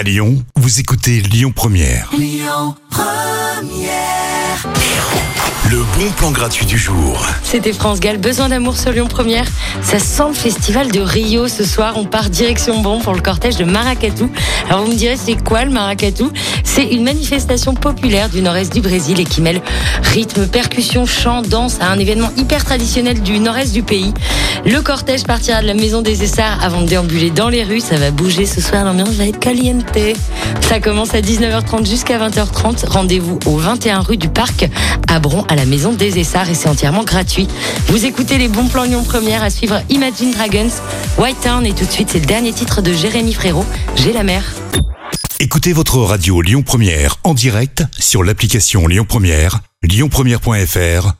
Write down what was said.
À Lyon, vous écoutez Lyon Première. Le bon plan gratuit du jour. C'était France Gall, besoin d'amour sur Lyon Première. Ça sent le festival de Rio ce soir. On part direction Bon pour le cortège de Maracatu. Alors vous me direz, c'est quoi le Maracatu? C'est une manifestation populaire du nord-est du Brésil et qui mêle rythme, percussion, chant, danse à un événement hyper traditionnel du nord-est du pays. Le cortège partira de la maison des Essarts avant de déambuler dans les rues. Ça va bouger ce soir, l'ambiance va être caliente. Ça commence à 19h30 jusqu'à 20h30. Rendez-vous au 21 rue du Parc à Bron à la maison des Essarts et c'est entièrement gratuit. Vous écoutez les bons plans Lyon Première à suivre Imagine Dragons, White Town et tout de suite c'est le dernier titre de Jérémy Frérot, J'ai la mer. Écoutez votre radio Lyon Première en direct sur l'application Lyon Première, lyonpremière.fr